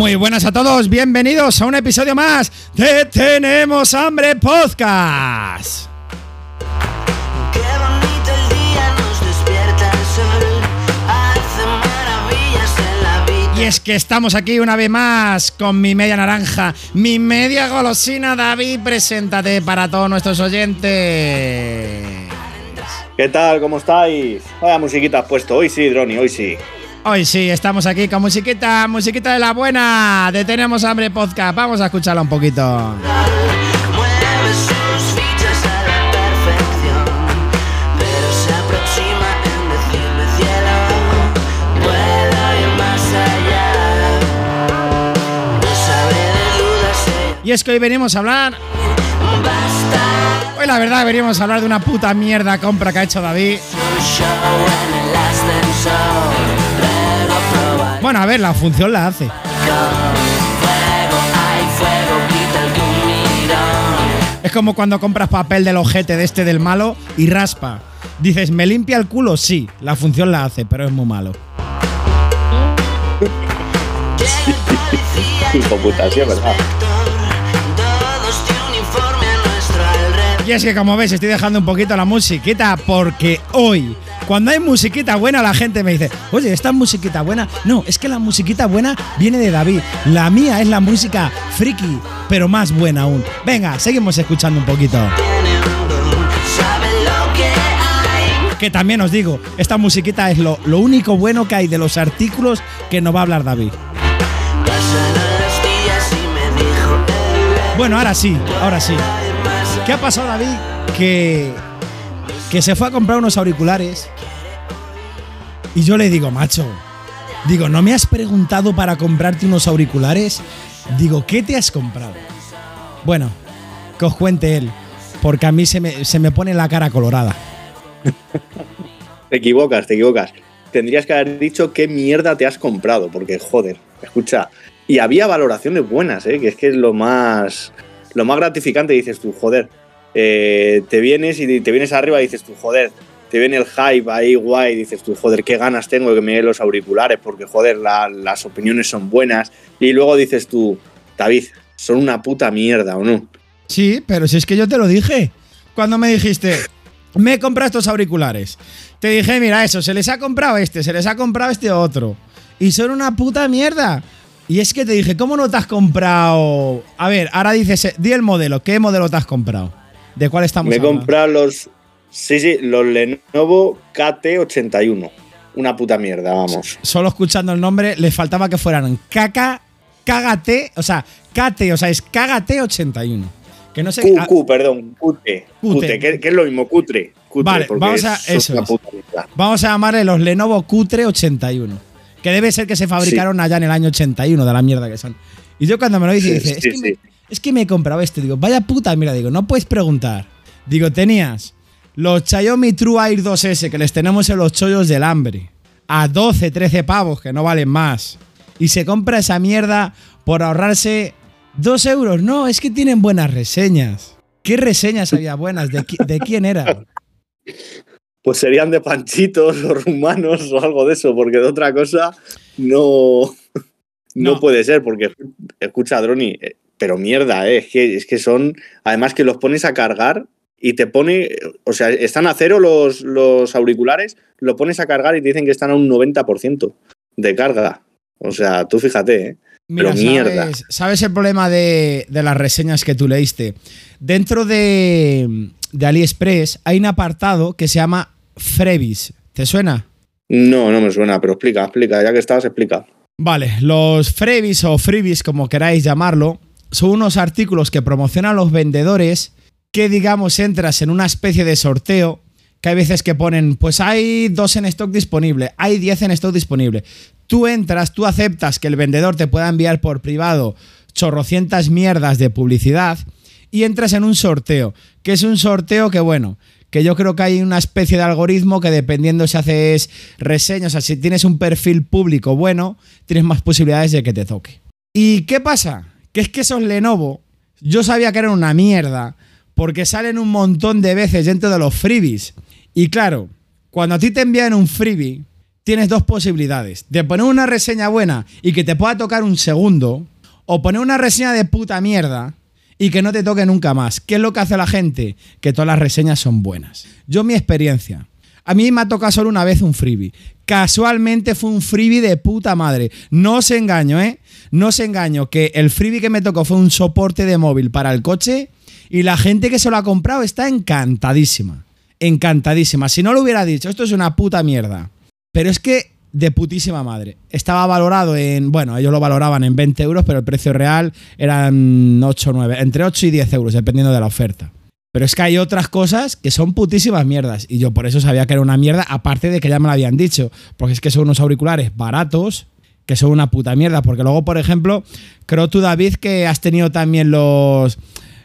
Muy buenas a todos, bienvenidos a un episodio más de Tenemos Hambre Podcast. Qué bonito el día, nos despierta el sol, hace maravillas en la vida. Y es que estamos aquí una vez más con mi media naranja, mi media golosina. David, preséntate para todos nuestros oyentes. ¿Qué tal? ¿Cómo estáis? Vaya musiquita has puesto. Hoy sí, Droni, hoy sí. Hoy sí, estamos aquí con musiquita, musiquita de la buena, de Tenemos Hambre Podcast. Vamos a escucharla un poquito. Y es que hoy venimos a hablar, hoy la verdad venimos a hablar de una puta mierda compra que ha hecho David. Bueno, a ver, la función la hace. Es como cuando compras papel del ojete de este del malo y raspa. Dices, ¿me limpia el culo? Sí, la función la hace, pero es muy malo. Verdad. Y es que como ves, estoy dejando un poquito la musiquita porque hoy, cuando hay musiquita buena, la gente me dice, oye, ¿esta musiquita buena? No, es que la musiquita buena viene de David. La mía es la música friki, pero más buena aún. Venga, seguimos escuchando un poquito. Que también os digo, esta musiquita es lo, lo único bueno que hay de los artículos que nos va a hablar David. Bueno, ahora sí, ahora sí. ¿Qué ha pasado, David? Que, que se fue a comprar unos auriculares. Y yo le digo, macho, digo, ¿no me has preguntado para comprarte unos auriculares? Digo, ¿qué te has comprado? Bueno, que os cuente él, porque a mí se me, se me pone la cara colorada. Te equivocas, te equivocas. Tendrías que haber dicho qué mierda te has comprado, porque joder, escucha. Y había valoraciones buenas, ¿eh? que es que es lo más, lo más gratificante. Dices tú, joder, eh, te vienes y te vienes arriba y dices tú, joder, te viene el hype ahí guay, dices tú, joder, qué ganas tengo de que me den los auriculares, porque joder, la- las opiniones son buenas. Y luego dices tú, David, son una puta mierda, ¿o no? Sí, pero si es que yo te lo dije. Cuando me dijiste, me he comprado estos auriculares. Te dije, mira, eso, se les ha comprado este, se les ha comprado este otro. Y son una puta mierda. Y es que te dije, ¿cómo no te has comprado? A ver, ahora dices, di el modelo. ¿Qué modelo te has comprado? ¿De cuál estamos Me he hablando? comprado los. Sí, sí, los Lenovo KT81. Una puta mierda, vamos. Solo escuchando el nombre, le faltaba que fueran caca, cágate, o sea, KT, o sea, es cágate 81. Que no sé. Q, ah, perdón, cutre. Cutre. Que, que es lo mismo, cutre. cutre Vale, vamos a- es eso una es. Vamos a llamarle los Lenovo Cutre 81. Que debe ser que se fabricaron allá en el año 81, de la mierda que son. Y yo cuando me lo dice, dice, sí, es, que me, es que me he comprado este. Digo, vaya puta, mira, digo, no puedes preguntar. Digo, tenías los Xiaomi True Air 2S que les tenemos en los chollos del hambre. A 12, 13 pavos, que no valen más. Y se compra esa mierda por ahorrarse 2 euros. No, es que tienen buenas reseñas. ¿Qué reseñas había buenas? ¿De, qui- de quién era? Pues serían de panchitos o rumanos o algo de eso, porque de otra cosa no, no, No. puede ser, porque escucha, Droni, eh, pero mierda, eh, es, que, es que son. Además que los pones a cargar y te pone. O sea, están a cero los, los auriculares, lo pones a cargar y te dicen que están a un 90% de carga. O sea, tú fíjate, ¿eh? Pero mierda. ¿sabes, sabes el problema de, de las reseñas que tú leíste? Dentro de, de AliExpress hay un apartado que se llama Freebies. ¿Te suena? No, no me suena, pero explica, explica, ya que estabas, explica. Vale, los freebies o freebies, como queráis llamarlo, son unos artículos que promocionan los vendedores que, digamos, entras en una especie de sorteo, que hay veces que ponen, pues hay dos en stock disponible, hay 10 en stock disponible. Tú entras, tú aceptas que el vendedor te pueda enviar por privado chorrocientas mierdas de publicidad y entras en un sorteo, que es un sorteo que, bueno, que yo creo que hay una especie de algoritmo que dependiendo si haces reseñas, o sea, si tienes un perfil público bueno, tienes más posibilidades de que te toque. ¿Y qué pasa? Que es que esos Lenovo, yo sabía que eran una mierda, porque salen un montón de veces dentro de los freebies. Y claro, cuando a ti te envían un freebie, tienes dos posibilidades. De poner una reseña buena y que te pueda tocar un segundo, o poner una reseña de puta mierda y que no te toque nunca más. ¿Qué es lo que hace la gente? Que todas las reseñas son buenas. Yo mi experiencia. A mí me ha tocado solo una vez un freebie. Casualmente fue un freebie de puta madre. No os engaño, ¿eh? No os engaño que el freebie que me tocó fue un soporte de móvil para el coche y la gente que se lo ha comprado está encantadísima. Encantadísima. Si no lo hubiera dicho, esto es una puta mierda. Pero es que de putísima madre. Estaba valorado en, bueno, ellos lo valoraban en 20 euros, pero el precio real eran 8 o 9, entre 8 y 10 euros, dependiendo de la oferta. Pero es que hay otras cosas que son putísimas mierdas. Y yo por eso sabía que era una mierda, aparte de que ya me lo habían dicho. Porque es que son unos auriculares baratos, que son una puta mierda. Porque luego, por ejemplo, creo tú, David, que has tenido también los.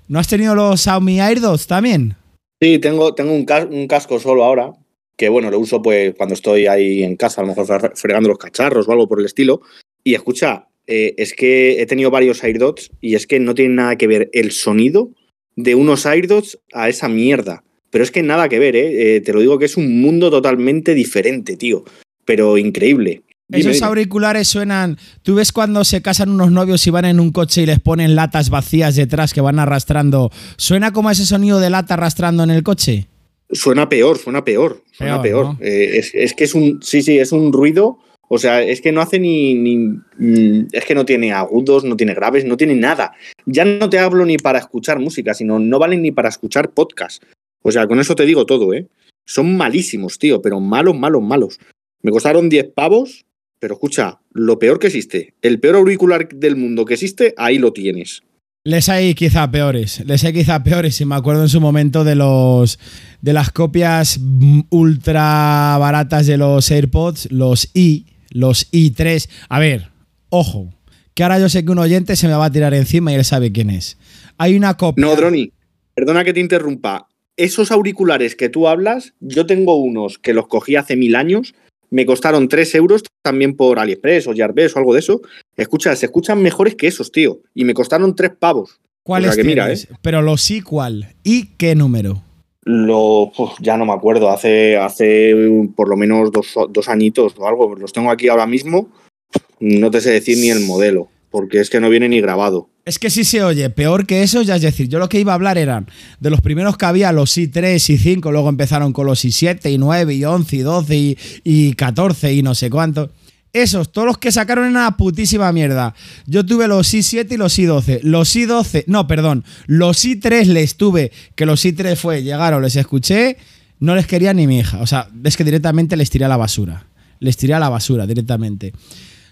¿No has tenido los Xiaomi AirDots también? Sí, tengo, tengo un, cas- un casco solo ahora, que bueno, lo uso pues cuando estoy ahí en casa, a lo mejor fre- fregando los cacharros o algo por el estilo. Y escucha, eh, es que he tenido varios AirDots y es que no tiene nada que ver el sonido de unos AirDots a esa mierda. Pero es que nada que ver, ¿eh? Eh, te lo digo que es un mundo totalmente diferente, tío. Pero increíble. Dime, Esos auriculares suenan. ¿Tú ves cuando se casan unos novios y van en un coche y les ponen latas vacías detrás que van arrastrando? ¿Suena como ese sonido de lata arrastrando en el coche? Suena peor, suena peor, suena Peor, peor. ¿no? Eh, es, es que es un, sí, sí, es un ruido. O sea, es que no hace ni, ni- mm, es que no tiene agudos, no tiene graves, no tiene nada. Ya no te hablo ni para escuchar música, sino no valen ni para escuchar podcast. O sea, con eso te digo todo, ¿eh? Son malísimos, tío, pero malos, malos, malos. Me costaron 10 pavos, pero escucha, lo peor que existe, el peor auricular del mundo que existe, ahí lo tienes. Les hay quizá peores, les hay quizá peores. Y me acuerdo en su momento de los de las copias ultra baratas de los AirPods, los i, los i3. A ver, ojo, que ahora yo sé que un oyente se me va a tirar encima y él sabe quién es. Hay una copia. No, Droni, perdona que te interrumpa. Esos auriculares que tú hablas, yo tengo unos que los cogí hace mil años, me costaron 3 euros también por AliExpress o Yarbes o algo de eso. Escucha, se escuchan mejores que esos, tío. Y me costaron 3 pavos. ¿Cuáles o sea que mira, tienes? Pero los i, ¿cuál? ¿Y qué número? Lo, uf, ya no me acuerdo, hace, hace por lo menos dos, dos añitos o algo. Los tengo aquí ahora mismo. No te sé decir ni el modelo, porque es que no viene ni grabado. Es que si se oye peor que eso, ya es decir, yo lo que iba a hablar eran de los primeros que había, los i3 y 5, luego empezaron con los i7 y 9 y 11 y 12 y, y 14 y no sé cuánto. Esos, todos los que sacaron eran una putísima mierda. Yo tuve los i7 y los i12. Los i12, no, perdón, los i3 les tuve, que los i3 fue, llegaron, les escuché, no les quería ni mi hija. O sea, es que directamente les tiré a la basura. Les tiré a la basura directamente.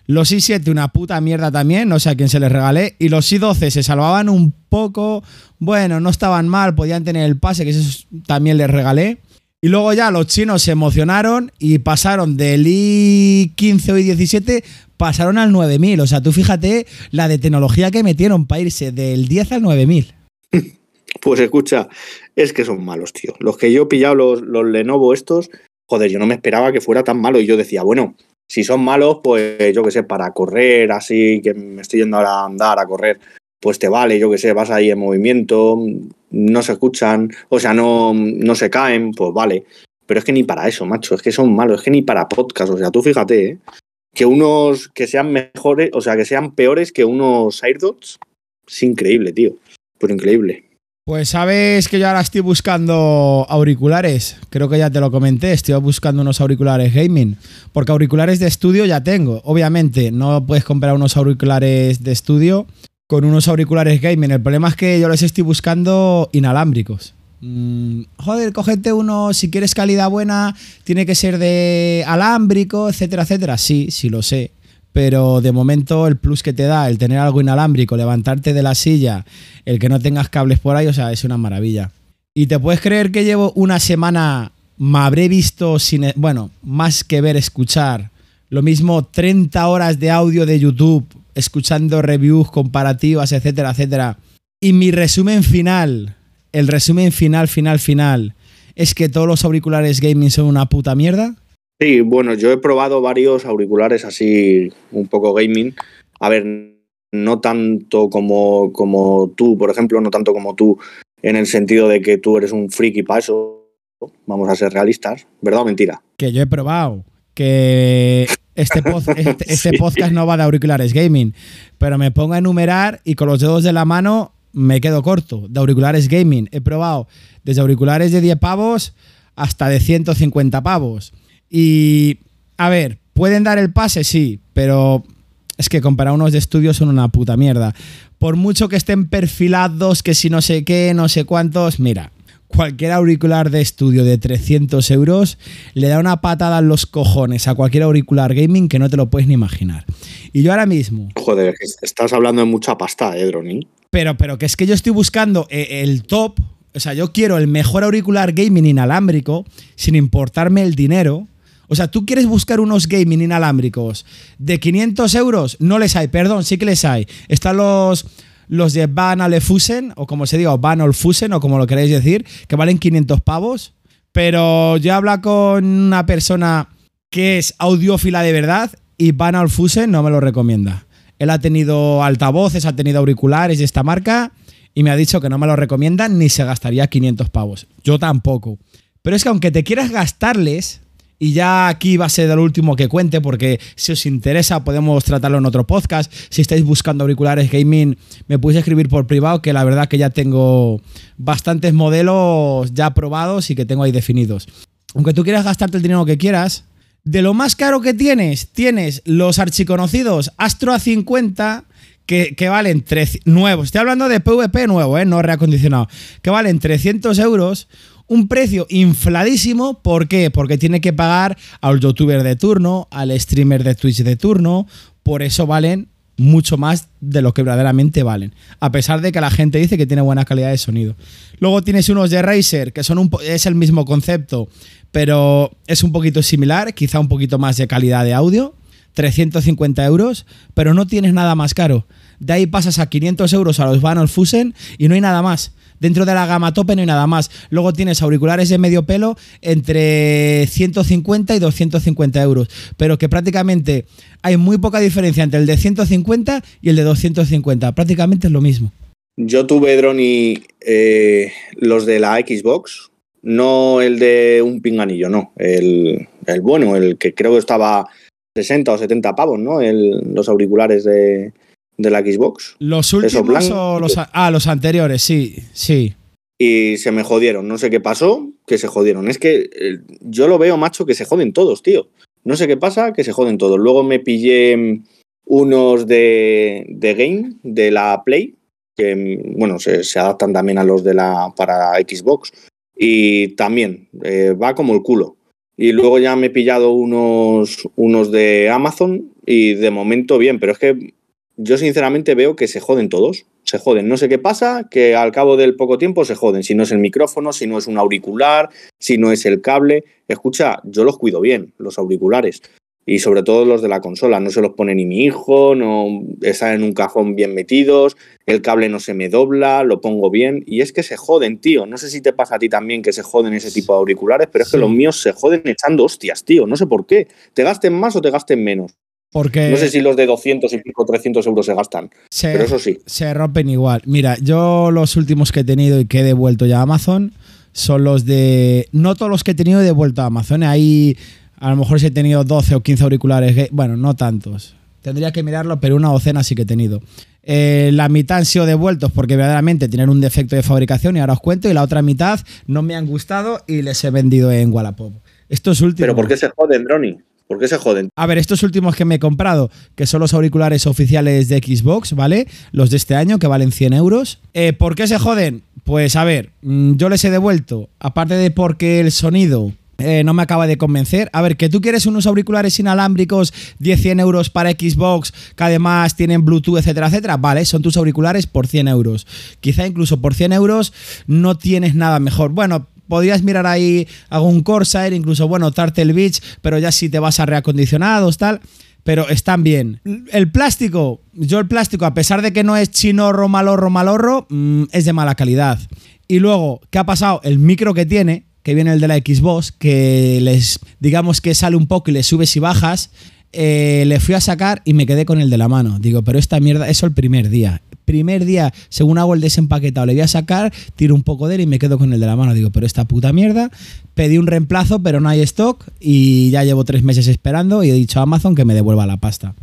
Los i7 una puta mierda también, no sé a quién se les regalé. Y los i12 se salvaban un poco. Bueno, no estaban mal, podían tener el pase, que eso también les regalé. Y luego ya los chinos se emocionaron y pasaron del i15 o i17, pasaron al 9000. O sea, tú fíjate la de tecnología que metieron para irse del 10 al 9000. Pues escucha, es que son malos, tío. Los que yo he pillado, los, los Lenovo estos, joder, yo no me esperaba que fuera tan malo. Y yo decía, bueno, si son malos, pues yo qué sé, para correr así, que me estoy yendo ahora a andar, a correr, pues te vale, yo qué sé, vas ahí en movimiento, no se escuchan, o sea, no, no se caen, pues vale. Pero es que ni para eso, macho, es que son malos, es que ni para podcast, o sea, tú fíjate, ¿eh? que unos que sean mejores, o sea, que sean peores que unos AirDots, es increíble, tío, pero increíble. Pues sabes que yo ahora estoy buscando auriculares. Creo que ya te lo comenté. Estoy buscando unos auriculares gaming. Porque auriculares de estudio ya tengo. Obviamente, no puedes comprar unos auriculares de estudio con unos auriculares gaming. El problema es que yo los estoy buscando inalámbricos. Mm, joder, cógete uno, si quieres calidad buena, tiene que ser de alámbrico, etcétera, etcétera. Sí, sí lo sé. Pero de momento el plus que te da el tener algo inalámbrico, levantarte de la silla, el que no tengas cables por ahí, o sea, es una maravilla. Y te puedes creer que llevo una semana, me habré visto sin, e, bueno, más que ver, escuchar, lo mismo 30 horas de audio de YouTube, escuchando reviews comparativas, etcétera, etcétera. Y mi resumen final, el resumen final, final, final, es que todos los auriculares gaming son una puta mierda. Sí, bueno, yo he probado varios auriculares así un poco gaming. A ver, no tanto como, como tú, por ejemplo, no tanto como tú en el sentido de que tú eres un friki para eso. Vamos a ser realistas, ¿verdad o mentira? Que yo he probado. que este, pod- este- este Sí. podcast no va de auriculares gaming, pero me pongo a enumerar y con los dedos de la mano me quedo corto. De auriculares gaming he probado desde auriculares de 10 pavos hasta de 150 pavos. Y, a ver, ¿pueden dar el pase? Sí, pero es que comparar unos de estudio son una puta mierda. Por mucho que estén perfilados, que si no sé qué, no sé cuántos, mira, cualquier auricular de estudio de 300 euros le da una patada en los cojones a cualquier auricular gaming que no te lo puedes ni imaginar. Y yo ahora mismo, Joder, estás hablando de mucha pasta, eh, Droni. pero, pero que es que yo estoy buscando eh, el top, o sea, yo quiero el mejor auricular gaming inalámbrico sin importarme el dinero. O sea, tú quieres buscar unos gaming inalámbricos de 500 euros, no les hay, perdón, sí que les hay. Están los, los de Van Fusen, o como se diga, Van Fusen, o como lo queréis decir, que valen 500 pavos. Pero yo hablo con una persona que es audiófila de verdad y Van Fusen no me lo recomienda. Él ha tenido altavoces, ha tenido auriculares de esta marca y me ha dicho que no me lo recomienda ni se gastaría 500 pavos. Yo tampoco. Pero es que aunque te quieras gastarles, y ya aquí va a ser el último que cuente, porque si os interesa podemos tratarlo en otro podcast. Si estáis buscando auriculares gaming, me podéis escribir por privado, que la verdad que ya tengo bastantes modelos ya probados y que tengo ahí definidos. Aunque tú quieras gastarte el dinero que quieras, de lo más caro que tienes, tienes los archiconocidos Astro A50 que, que valen 300 nuevos. Estoy hablando de PVP nuevo, ¿eh? no reacondicionado. Que valen 300 euros. Un precio infladísimo. ¿Por qué? Porque tiene que pagar al youtuber de turno, al streamer de Twitch de turno. Por eso valen mucho más de lo que verdaderamente valen. A pesar de que la gente dice que tiene buena calidad de sonido. Luego tienes unos de Razer, que son un es el mismo concepto, pero es un poquito similar, quizá un poquito más de calidad de audio. 350 euros, pero no tienes nada más caro. De ahí pasas a 500 euros a los Banner Fusen y no hay nada más. Dentro de la gama tope no hay nada más. Luego tienes auriculares de medio pelo entre 150 y 250 euros. Pero que prácticamente hay muy poca diferencia entre el de 150 y el de 250. Prácticamente es lo mismo. Yo tuve, Droni, eh, los de la Xbox, no el de un pinganillo, no. El, el bueno, el que creo que estaba 60 o 70 pavos, ¿no? El- los auriculares de, de la Xbox. ¿Los últimos o los, ah, los anteriores? Sí, sí. Y se me jodieron. No sé qué pasó, que se jodieron. Es que eh, yo lo veo, macho, que se joden todos, tío. No sé qué pasa, que se joden todos. Luego me pillé unos de, de Game, de la Play, que, mm, bueno, se, se adaptan también a los de la para Xbox. Y también eh, va como el culo. Y luego ya me he pillado unos, unos de Amazon y de momento bien, pero es que yo sinceramente veo que se joden todos. Se joden. No sé qué pasa, que al cabo del poco tiempo se joden. Si no es el micrófono, si no es un auricular, si no es el cable. Escucha, yo los cuido bien, los auriculares. Y sobre todo los de la consola. No se los pone ni mi hijo, no están en un cajón bien metidos, el cable no se me dobla, lo pongo bien. Y es que se joden, tío. No sé si te pasa a ti también que se joden ese tipo de auriculares, pero es que los míos se joden echando hostias, tío. No sé por qué. ¿Te gasten más o te gasten menos? Porque No sé si los de 200 y pico, 300 euros se gastan, se, pero eso sí. se rompen igual. Mira, yo los últimos que he tenido y que he devuelto ya a Amazon son los de. No todos los que he tenido he devuelto a Amazon. Ahí a lo mejor si he tenido 12 o 15 auriculares. ga- Bueno, no tantos. Tendría que mirarlo, pero una docena sí que he tenido. Eh, la mitad han sido devueltos porque verdaderamente tienen un defecto de fabricación y ahora os cuento. Y la otra mitad no me han gustado y les he vendido en Wallapop. Estos últimos. Pero ¿por qué se joden, Droni? ¿Por qué se joden? A ver, estos últimos que me he comprado, que son los auriculares oficiales de Xbox, ¿vale? Los de este año, que valen 100 euros. Eh, ¿Por qué se joden? Pues a ver, mm, yo les he devuelto, aparte de porque el sonido eh, no me acaba de convencer. A ver, que tú quieres unos auriculares inalámbricos 10, 100 euros para Xbox, que además tienen Bluetooth, etcétera, etcétera. Vale, son tus auriculares por 100 euros. Quizá incluso por 100 euros no tienes nada mejor. Bueno, podrías mirar ahí algún Corsair, incluso, bueno, Turtle Beach, pero ya si te vas a reacondicionados, tal. Pero están bien. El plástico, yo el plástico, a pesar de que no es chinorro, malorro, malorro, mm, es de mala calidad. Y luego, ¿qué ha pasado? El micro que tiene, que viene el de la Xbox, que les, digamos que sale un poco y le subes y bajas, eh, le fui a sacar y me quedé con el de la mano. Digo, pero esta mierda, eso el primer día. Primer día, según hago el desempaquetado, le voy a sacar, tiro un poco de él y me quedo con el de la mano. Digo, pero esta puta mierda. Pedí un reemplazo, pero no hay stock y ya llevo tres meses esperando y he dicho a Amazon que me devuelva la pasta.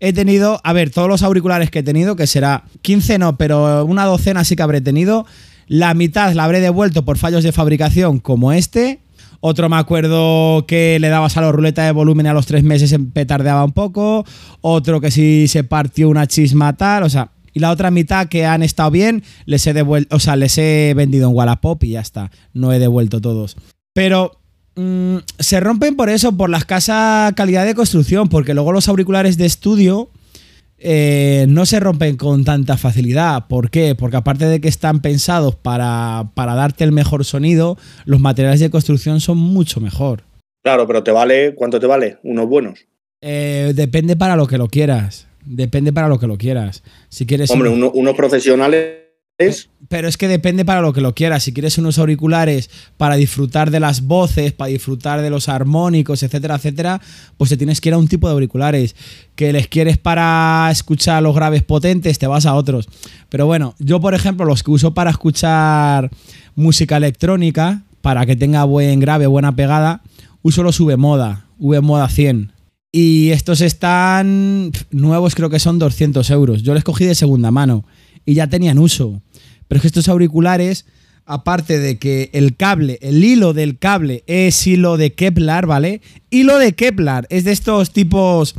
He tenido, a ver, todos los auriculares que he tenido, que será 15 no, pero una docena sí que habré tenido. La mitad la habré devuelto por fallos de fabricación como este. Otro me acuerdo que le dabas a la ruleta de volumen a los tres meses se petardeaba un poco. Otro que si se partió una chisma tal. O sea, y la otra mitad que han estado bien, les he devuelto, o sea, les he vendido en Wallapop y ya está. No he devuelto todos. Pero mm, se rompen por eso, por la escasa calidad de construcción, porque luego los auriculares de estudio eh, no se rompen con tanta facilidad. ¿Por qué? Porque aparte de que están pensados para, para darte el mejor sonido, los materiales de construcción son mucho mejor. Claro, pero te vale, ¿cuánto te vale? Unos buenos. Eh, depende para lo que lo quieras. Depende para lo que lo quieras. Si quieres Hombre, un- uno- unos profesionales. Pero es que depende para lo que lo quieras. Si quieres unos auriculares para disfrutar de las voces, para disfrutar de los armónicos, etcétera, etcétera, pues te tienes que ir a un tipo de auriculares. Que les quieres para escuchar los graves potentes, te vas a otros. Pero bueno, yo por ejemplo, los que uso para escuchar música electrónica, para que tenga buen grave, buena pegada, uso los V-Moda, V-Moda 100. Y estos están nuevos, creo que son 200 euros. Yo les cogí de segunda mano y ya tenían uso. Pero es que estos auriculares, aparte de que el cable, el hilo del cable es hilo de Kevlar, ¿vale? Hilo de Kevlar, es de estos tipos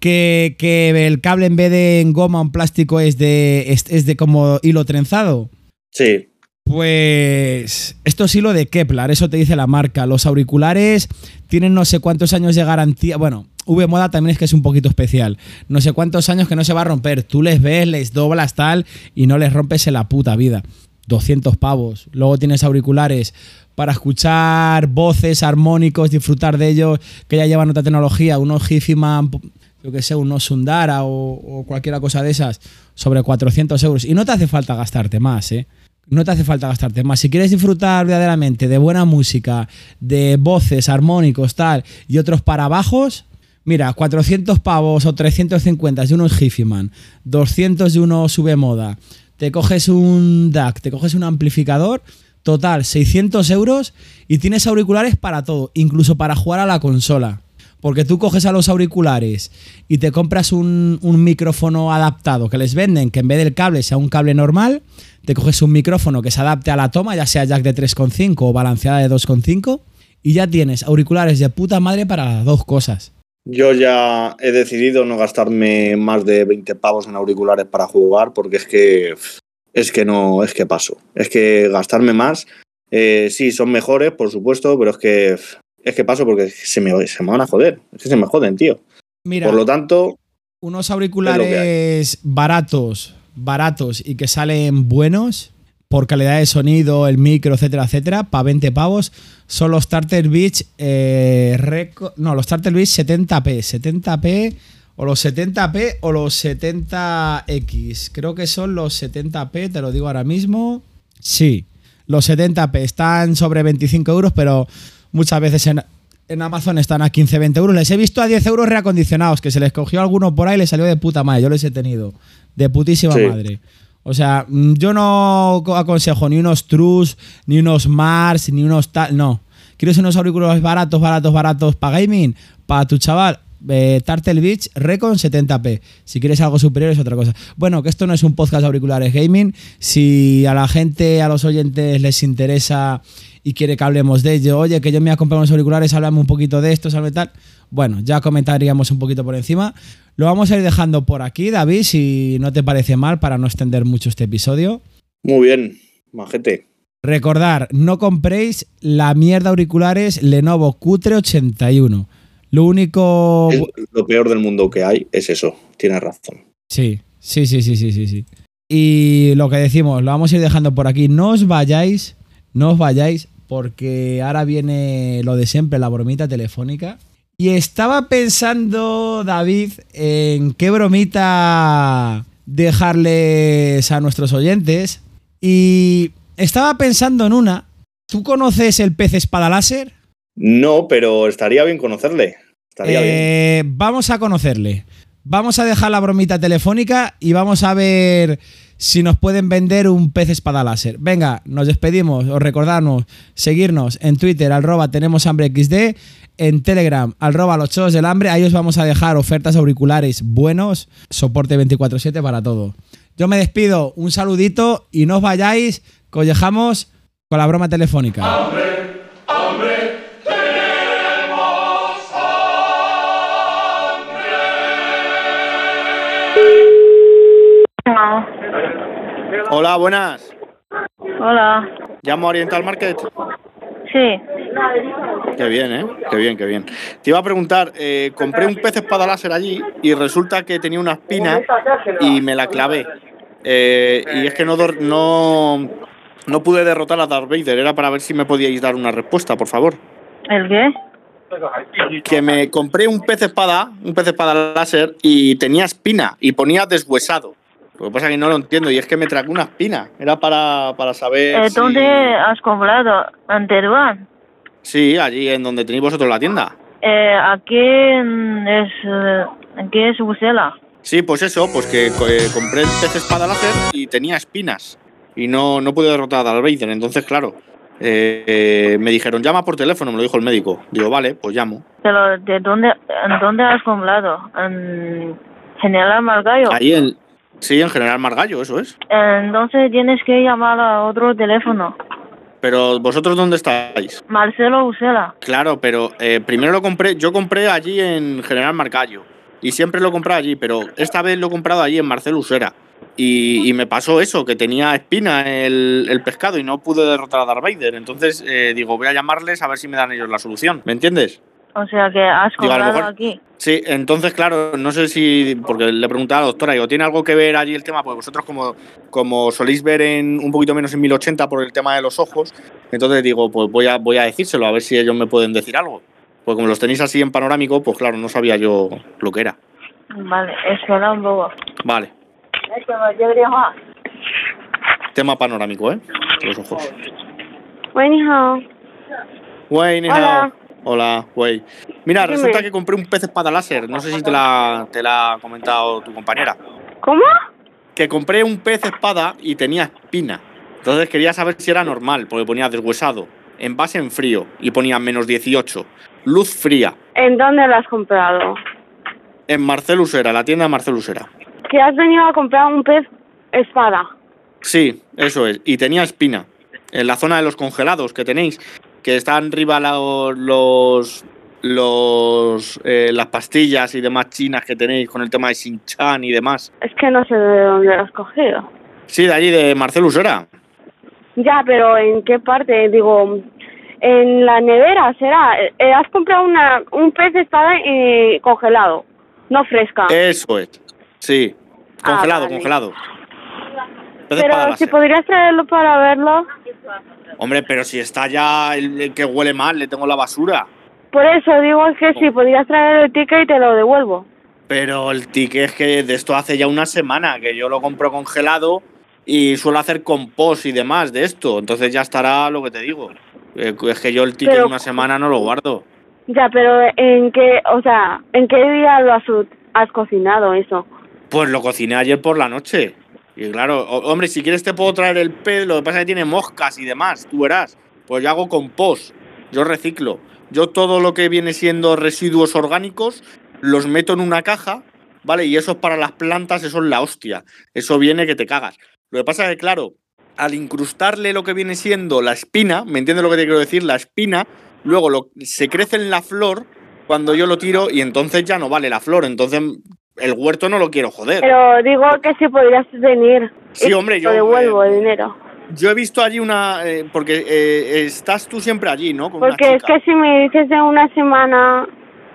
que, que el cable en vez de en goma o en plástico es de, es, es de como hilo trenzado. Sí. Pues esto es hilo de Kepler, eso te dice la marca. Los auriculares tienen no sé cuántos años de garantía. Bueno, V-Moda también es que es un poquito especial. No sé cuántos años que no se va a romper. Tú les ves, les doblas tal y no les rompes en la puta vida. 200 pavos. Luego tienes auriculares para escuchar voces, armónicos, disfrutar de ellos, que ya llevan otra tecnología, unos Hifiman, yo que sé, unos Sundara o, o cualquier cosa de esas, sobre 400 euros. Y no te hace falta gastarte más, ¿eh? No te hace falta gastarte más. Si quieres disfrutar verdaderamente de buena música, de voces, armónicos, tal, y otros para bajos, mira, 400 pavos o 350 de unos Hifiman, 200 de unos sube moda, te coges un DAC, te coges un amplificador, total, 600 euros y tienes auriculares para todo, incluso para jugar a la consola. Porque tú coges a los auriculares y te compras un, un micrófono adaptado que les venden, que en vez del cable sea un cable normal, te coges un micrófono que se adapte a la toma, ya sea jack de 3,5 o balanceada de 2,5, y ya tienes auriculares de puta madre para las dos cosas. Yo ya he decidido no gastarme más de 20 pavos en auriculares para jugar porque es que es que no, es que paso. Es que gastarme más, eh, sí, son mejores, por supuesto, pero es que es que paso porque se me, se me van a joder. Es que se me joden, tío. Mira, Por lo tanto, unos auriculares baratos, baratos y que salen buenos por calidad de sonido, el micro, etcétera, etcétera, para 20 pavos, son los Starter Beach, eh, no, los Starter Beach 70p, 70p o los 70p o los 70x, creo que son los 70p, te lo digo ahora mismo, sí, los 70p están sobre 25 euros, pero muchas veces en, en Amazon están a 15, 20 euros. Les he visto a 10 euros reacondicionados, que se les cogió alguno por ahí y les salió de puta madre. Yo les he tenido. De putísima Sí. madre. O sea, mm, yo no co- aconsejo ni unos Trus, ni unos Mars, ni unos tal. No. ¿Quieres unos auriculares baratos, baratos, baratos para gaming? Para tu chaval. Eh, Turtle Beach Recon 70p. Si quieres algo superior es otra cosa. Bueno, que esto no es un podcast de auriculares gaming. Si a la gente, a los oyentes les interesa y quiere que hablemos de ello, oye, que yo me a comprar unos auriculares, háblame un poquito de esto, ¿sabes tal? Bueno, ya comentaríamos un poquito por encima. Lo vamos a ir dejando por aquí, David, si no te parece mal, para no extender mucho este episodio. muy bien, majete. Recordar, no compréis la mierda auriculares Lenovo Cutre 81. Lo único... Es lo peor del mundo que hay es eso. Tienes razón. Sí, sí, sí, sí, sí, sí, sí. Y lo que decimos, lo vamos a ir dejando por aquí. No os vayáis, no os vayáis, porque ahora viene lo de siempre, la bromita telefónica. Y estaba pensando, David, en qué bromita dejarles a nuestros oyentes. Y estaba pensando en una. ¿Tú conoces el pez espada láser? No, pero estaría bien conocerle. Estaría bien. Eh, vamos a conocerle. Vamos a dejar la bromita telefónica y vamos a ver si nos pueden vender un pez espada láser. Venga, nos despedimos. Os recordamos seguirnos en Twitter, arroba tenemos hambre XD, en Telegram, arroba los chos del hambre. Ahí os vamos a dejar ofertas auriculares buenos, soporte 24-7 para todo. Yo me despido, un saludito y no os vayáis, que os dejamos con la broma telefónica. Hola, buenas. Hola. Llamo a Oriental Market. Sí. Qué bien, ¿eh? Qué bien, qué bien. Te iba a preguntar, eh, compré un pez espada láser allí y resulta que tenía una espina y me la clavé. Eh, y es que no, no, no pude derrotar a Darth Vader. Era para ver si me podíais dar una respuesta, por favor. ¿El qué? Que me compré un pez espada, un pez espada láser y tenía espina y ponía deshuesado. Lo que pasa es que no lo entiendo y es que me tragué una espina. Era para, para saber. Eh, si- ¿Dónde has comprado? ¿En Teruán? Sí, allí en donde tenéis vosotros la tienda. Eh, aquí es... eh, aquí es Bruselas. Sí, pues eso, pues que eh, compré el pez espada láser y tenía espinas. Y no, no pude derrotar a Darth Vader. Entonces, claro, eh, eh, me dijeron, llama por teléfono, me lo dijo el médico. Digo, vale, pues llamo. Pero ¿de dónde, en dónde has comprado? ¿En General Margallo? Ahí en... Sí, en General Margallo, eso es. Entonces tienes que llamar a otro teléfono. Pero vosotros dónde estáis? Marcelo Bruselas. Claro, pero eh, primero lo compré, yo compré allí en General Margallo. Y siempre lo compré allí, pero esta vez lo he comprado allí en Marcel Usera. Y, y me pasó eso, que tenía espina el, el pescado y no pude derrotar a Darth Vader. Entonces eh, digo, voy a llamarles a ver si me dan ellos la solución. ¿Me entiendes? O sea que has Digo, comprado mejor- aquí. Sí, entonces, claro, no sé si, porque le preguntaba a la doctora, digo, ¿tiene algo que ver allí el tema? Pues vosotros como, como soléis ver en un poquito menos en 1080 por el tema de los ojos, entonces digo, pues voy a, voy a decírselo, a ver si ellos me pueden decir algo. Pues como los tenéis así en panorámico, pues claro, no sabía yo lo que era. Vale, eso era un bobo. Vale. Tema panorámico, ¿eh? Los ojos. Bueno, Hola. Hola, güey. Mira, Dime. resulta que compré un pez espada láser. No sé si te la, te la ha comentado tu compañera. ¿Cómo? que compré un pez espada y tenía espina. Entonces quería saber si era normal, porque ponía deshuesado, envase en frío y ponía menos 18, luz fría, ¿En dónde lo has comprado? en Marcel Usera, la tienda de Marcel Usera. Que has venido a comprar un pez espada. Sí, eso es, y tenía espina. En la zona de los congelados que tenéis, que están arriba los, los, los eh, las pastillas y demás chinas que tenéis con el tema de Shin-Chan y demás. Es que no sé de dónde lo has cogido. Sí, de allí, de Marcel Usera. Ya, pero ¿en qué parte? Digo, en la nevera será. Eh, has comprado una, un pez espada eh, congelado, no fresca. Eso es. Sí, Ah, congelado, vale. congelado. Pero si podrías traerlo para verlo. Hombre, pero si está ya el, el que huele mal, le tengo la basura. Por eso digo que si podrías traer el ticket y te lo devuelvo. Pero el ticket es que de esto hace ya una semana, que yo lo compro congelado y suelo hacer compost y demás de esto. Entonces ya estará lo que te digo. Eh, Es que yo el ticket Pero- de una semana no lo guardo. Ya, pero ¿en qué, o sea, en qué día lo has, has cocinado eso? Pues lo cociné ayer por la noche. Y claro, hombre, si quieres te puedo traer el pez, lo que pasa es que tiene moscas y demás, tú verás. Pues yo hago compost, yo reciclo. Yo todo lo que viene siendo residuos orgánicos los meto en una caja, ¿vale? Y eso es para las plantas, eso es la hostia. Eso viene que te cagas. Lo que pasa es que, claro, al incrustarle lo que viene siendo la espina, ¿me entiendes lo que te quiero decir? La espina, luego lo, se crece en la flor cuando yo lo tiro y entonces ya no vale la flor. Entonces el huerto no lo quiero joder. Pero digo que si podrías venir. Sí, hombre, te yo, devuelvo eh, el dinero. Yo he visto allí una. eh, porque eh, estás tú siempre allí, ¿no? Con Porque es que si me dices de una semana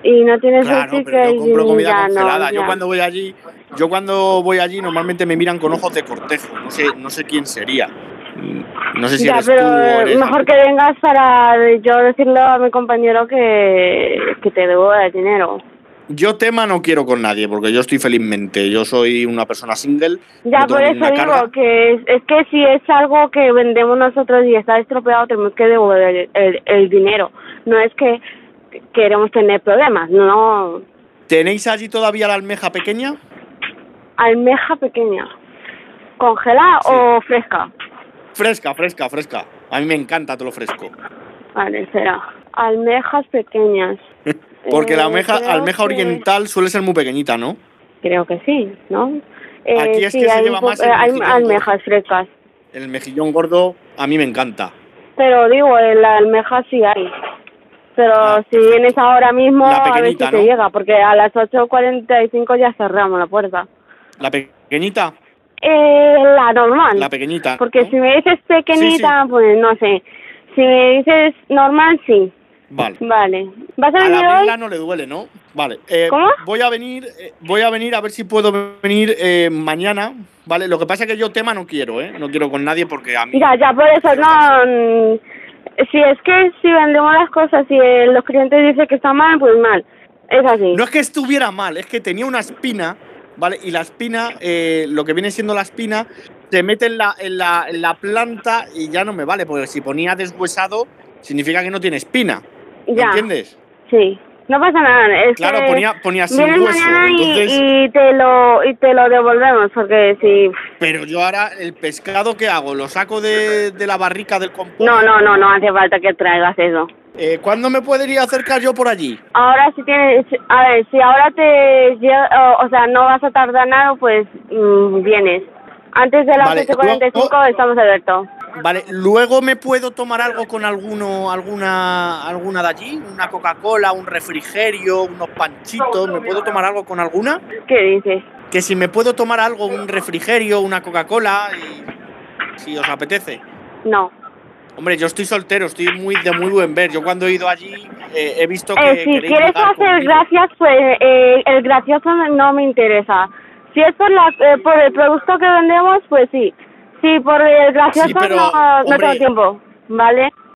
y no tienes Claro, el ticket yo compro comida ya no, congelada. yo cuando voy allí, yo cuando voy allí normalmente me miran con ojos de cortejo. No sé, no sé quién sería. Mm, No sé si ya, eres pero tú eres mejor que vengas para yo decirle a mi compañero que, que te devuelva el dinero. Yo tema no quiero con nadie, porque yo estoy felizmente. Yo soy una persona single. Ya, por eso digo carga. que es, es que si es algo que vendemos nosotros y está estropeado, tenemos que devolver el, dinero. No es que queremos tener problemas, no. ¿Tenéis allí todavía la almeja pequeña? Almeja pequeña. ¿Congelada Sí. o fresca? Fresca, fresca, fresca. A mí me encanta todo lo fresco. Vale, será. Almejas pequeñas. Porque la Eh, almeja, almeja que- oriental suele ser muy pequeñita, ¿no? Creo que sí, ¿no? Eh, Aquí es sí, que se lleva más el hay almejas frescas. El mejillón gordo a mí me encanta. Pero digo, la almeja sí hay. Pero Ah, si vienes ahora mismo, a ver si pequeñita, te ¿no? llega, porque a las 8.45 ya cerramos la puerta. La pequeñita, Eh, la normal. la pequeñita. Porque ¿no? si me dices pequeñita, Sí, pues no sé. Si me dices normal, sí. Vale. Vale. ¿Vas a Al venir hoy? no le duele, ¿no? Vale. eh, ¿Cómo? Voy a venir, eh, voy a venir a ver si puedo venir eh, mañana, ¿vale? Lo que pasa es que yo tema no quiero, ¿eh? No quiero con nadie porque a mí... Ya, ya, por eso, no. mm, Si es que si vendemos las cosas y los clientes dicen que está mal, pues mal. Es así. No es que estuviera mal, es que tenía una espina, ¿vale? Y la espina, eh, lo que viene siendo la espina, se mete en la, en, la, en la planta y ya no me vale, porque si ponía deshuesado, significa que no tiene espina. ¿Me ya. entiendes? Sí. No pasa nada. Es Claro, que ponía, ponía sin hueso. mañana y, Entonces, y te lo y te lo devolvemos porque si pero yo ahora, el pescado, ¿qué hago? ¿Lo saco de, de la barrica del compost? no no no no hace falta que traigas eso Eh, ¿Cuándo me podría acercar yo por allí? ahora si tienes a ver si ahora te o, o sea no vas a tardar nada pues mm, vienes antes de las Vale, 8.45 luego- estamos abiertos Vale, luego me puedo tomar algo con alguno, alguna, alguna de allí, una Coca-Cola, un refrigerio, unos panchitos, ¿me puedo tomar algo con alguna? qué dices Que si me puedo tomar algo, un refrigerio, una Coca-Cola, si os apetece. no Hombre, yo estoy soltero, estoy muy de muy buen ver. Yo cuando he ido allí eh, he visto que Eh, si queréis quieres hacer gracias, pues eh, el gracioso no me interesa. Si es por, la, eh, por el producto que vendemos, pues sí. Sí, por el gracioso pero, no, no hombre, tengo tiempo, ¿vale?